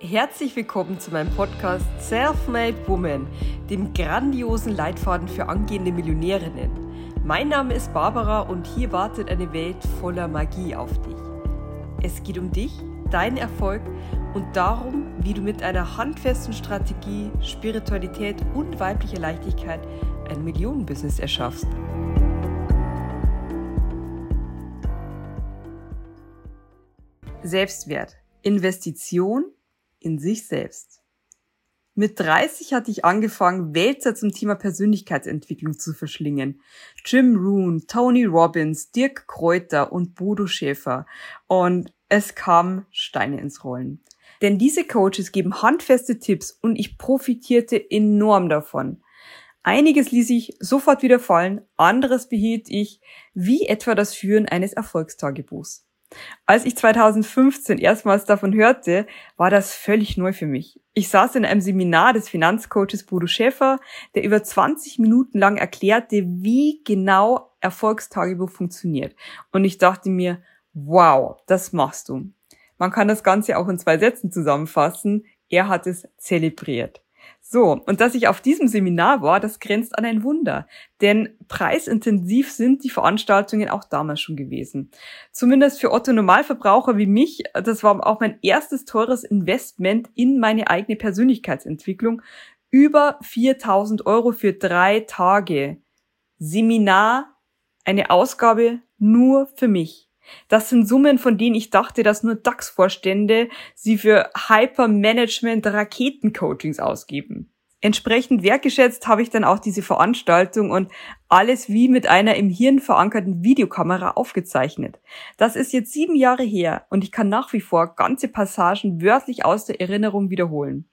Herzlich willkommen zu meinem Podcast Self-Made Woman, dem grandiosen Leitfaden für angehende Millionärinnen. Mein Name ist Barbara und hier wartet eine Welt voller Magie auf dich. Es geht um dich, deinen Erfolg und darum, wie du mit einer handfesten Strategie, Spiritualität und weiblicher Leichtigkeit ein Millionenbusiness erschaffst. Selbstwert, Investition in sich selbst. Mit 30 hatte ich angefangen, Wälzer zum Thema Persönlichkeitsentwicklung zu verschlingen. Jim Rohn, Tony Robbins, Dirk Kräuter und Bodo Schäfer. Und es kamen Steine ins Rollen. Denn diese Coaches geben handfeste Tipps und ich profitierte enorm davon. Einiges ließ ich sofort wieder fallen, anderes behielt ich, wie etwa das Führen eines Erfolgstagebuchs. Als ich 2015 erstmals davon hörte, war das völlig neu für mich. Ich saß in einem Seminar des Finanzcoaches Bodo Schäfer, der über 20 Minuten lang erklärte, wie genau Erfolgstagebuch funktioniert. Und ich dachte mir, wow, das machst du. Man kann das Ganze auch in zwei Sätzen zusammenfassen. Er hat es zelebriert. So, und dass ich auf diesem Seminar war, das grenzt an ein Wunder. Denn preisintensiv sind die Veranstaltungen auch damals schon gewesen. Zumindest für Otto Normalverbraucher wie mich, das war auch mein erstes teures Investment in meine eigene Persönlichkeitsentwicklung. Über 4000 Euro für drei Tage. Seminar, eine Ausgabe nur für mich. Das sind Summen, von denen ich dachte, dass nur DAX-Vorstände sie für Hypermanagement-Raketencoachings ausgeben. Entsprechend wertgeschätzt habe ich dann auch diese Veranstaltung und alles wie mit einer im Hirn verankerten Videokamera aufgezeichnet. Das ist jetzt sieben Jahre her und ich kann nach wie vor ganze Passagen wörtlich aus der Erinnerung wiederholen.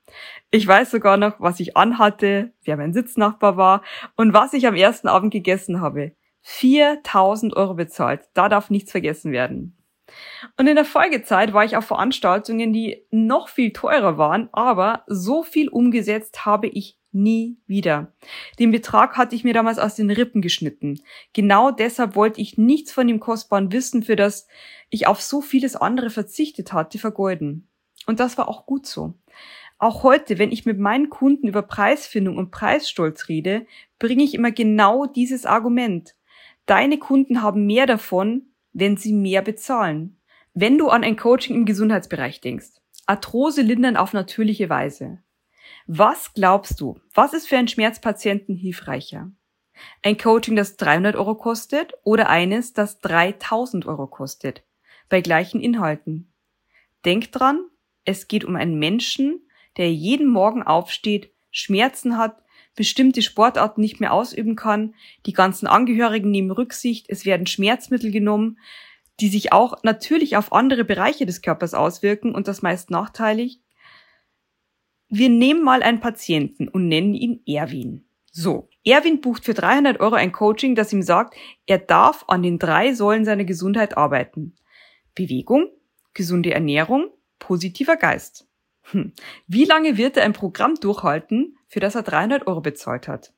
Ich weiß sogar noch, was ich anhatte, wer mein Sitznachbar war und was ich am ersten Abend gegessen habe. 4000 Euro bezahlt. Da darf nichts vergessen werden. Und in der Folgezeit war ich auf Veranstaltungen, die noch viel teurer waren, aber so viel umgesetzt habe ich nie wieder. Den Betrag hatte ich mir damals aus den Rippen geschnitten. Genau deshalb wollte ich nichts von dem kostbaren Wissen, für das ich auf so vieles andere verzichtet hatte, vergeuden. Und das war auch gut so. Auch heute, wenn ich mit meinen Kunden über Preisfindung und Preisstolz rede, bringe ich immer genau dieses Argument. Deine Kunden haben mehr davon, wenn sie mehr bezahlen. Wenn du an ein Coaching im Gesundheitsbereich denkst, Arthrose lindern auf natürliche Weise. Was glaubst du, was ist für einen Schmerzpatienten hilfreicher? Ein Coaching, das 300 Euro kostet oder eines, das 3000 Euro kostet, bei gleichen Inhalten? Denk dran, es geht um einen Menschen, der jeden Morgen aufsteht, Schmerzen hat, bestimmte Sportarten nicht mehr ausüben kann. Die ganzen Angehörigen nehmen Rücksicht, es werden Schmerzmittel genommen, die sich auch natürlich auf andere Bereiche des Körpers auswirken und das meist nachteilig. Wir nehmen mal einen Patienten und nennen ihn Erwin. So, Erwin bucht für 300 Euro ein Coaching, das ihm sagt, er darf an den drei Säulen seiner Gesundheit arbeiten. Bewegung, gesunde Ernährung, positiver Geist. Hm. Wie lange wird er ein Programm durchhalten, für das er 300 Euro bezahlt hat?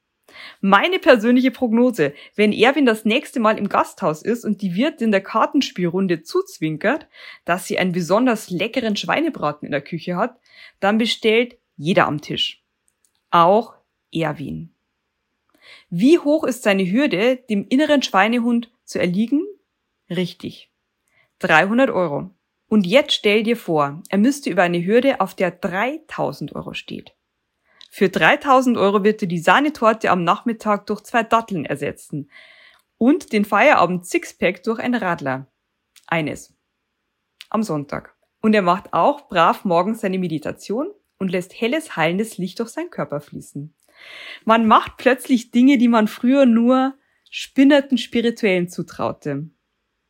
Meine persönliche Prognose, wenn Erwin das nächste Mal im Gasthaus ist und die Wirtin der Kartenspielrunde zuzwinkert, dass sie einen besonders leckeren Schweinebraten in der Küche hat, dann bestellt jeder am Tisch. Auch Erwin. Wie hoch ist seine Hürde, dem inneren Schweinehund zu erliegen? Richtig. 300 Euro. Und jetzt stell dir vor, er müsste über eine Hürde, auf der 3000 Euro steht. Für 3000 Euro wird er die Sahnetorte am Nachmittag durch zwei Datteln ersetzen und den Feierabend Sixpack durch ein Radler. Eines. Am Sonntag. Und er macht auch brav morgens seine Meditation und lässt helles, heilendes Licht durch seinen Körper fließen. Man macht plötzlich Dinge, die man früher nur spinnerten Spirituellen zutraute.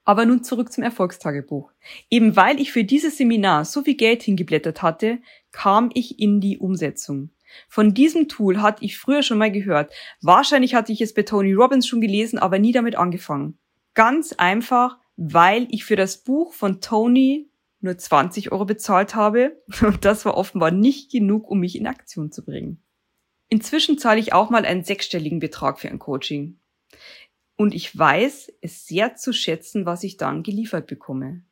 Aber nun zurück zum Erfolgstagebuch. Eben weil ich für dieses Seminar so viel Geld hingeblättert hatte, kam ich in die Umsetzung. Von diesem Tool hatte ich früher schon mal gehört. Wahrscheinlich hatte ich es bei Tony Robbins schon gelesen, aber nie damit angefangen. Ganz einfach, weil ich für das Buch von Tony nur 20 Euro bezahlt habe und das war offenbar nicht genug, um mich in Aktion zu bringen. Inzwischen zahle ich auch mal einen sechsstelligen Betrag für ein Coaching. Und ich weiß es sehr zu schätzen, was ich dann geliefert bekomme.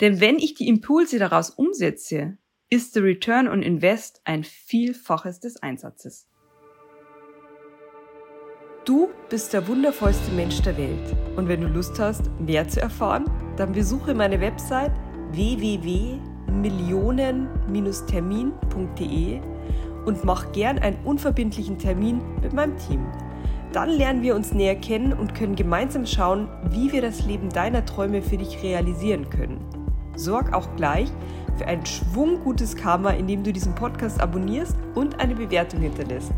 Denn wenn ich die Impulse daraus umsetze, ist der Return on Invest ein Vielfaches des Einsatzes. Du bist der wundervollste Mensch der Welt und wenn du Lust hast, mehr zu erfahren, dann besuche meine Website www.millionen-termin.de und mach gern einen unverbindlichen Termin mit meinem Team. Dann lernen wir uns näher kennen und können gemeinsam schauen, wie wir das Leben deiner Träume für dich realisieren können. Sorg auch gleich für ein Schwung gutes Karma, indem du diesen Podcast abonnierst und eine Bewertung hinterlässt.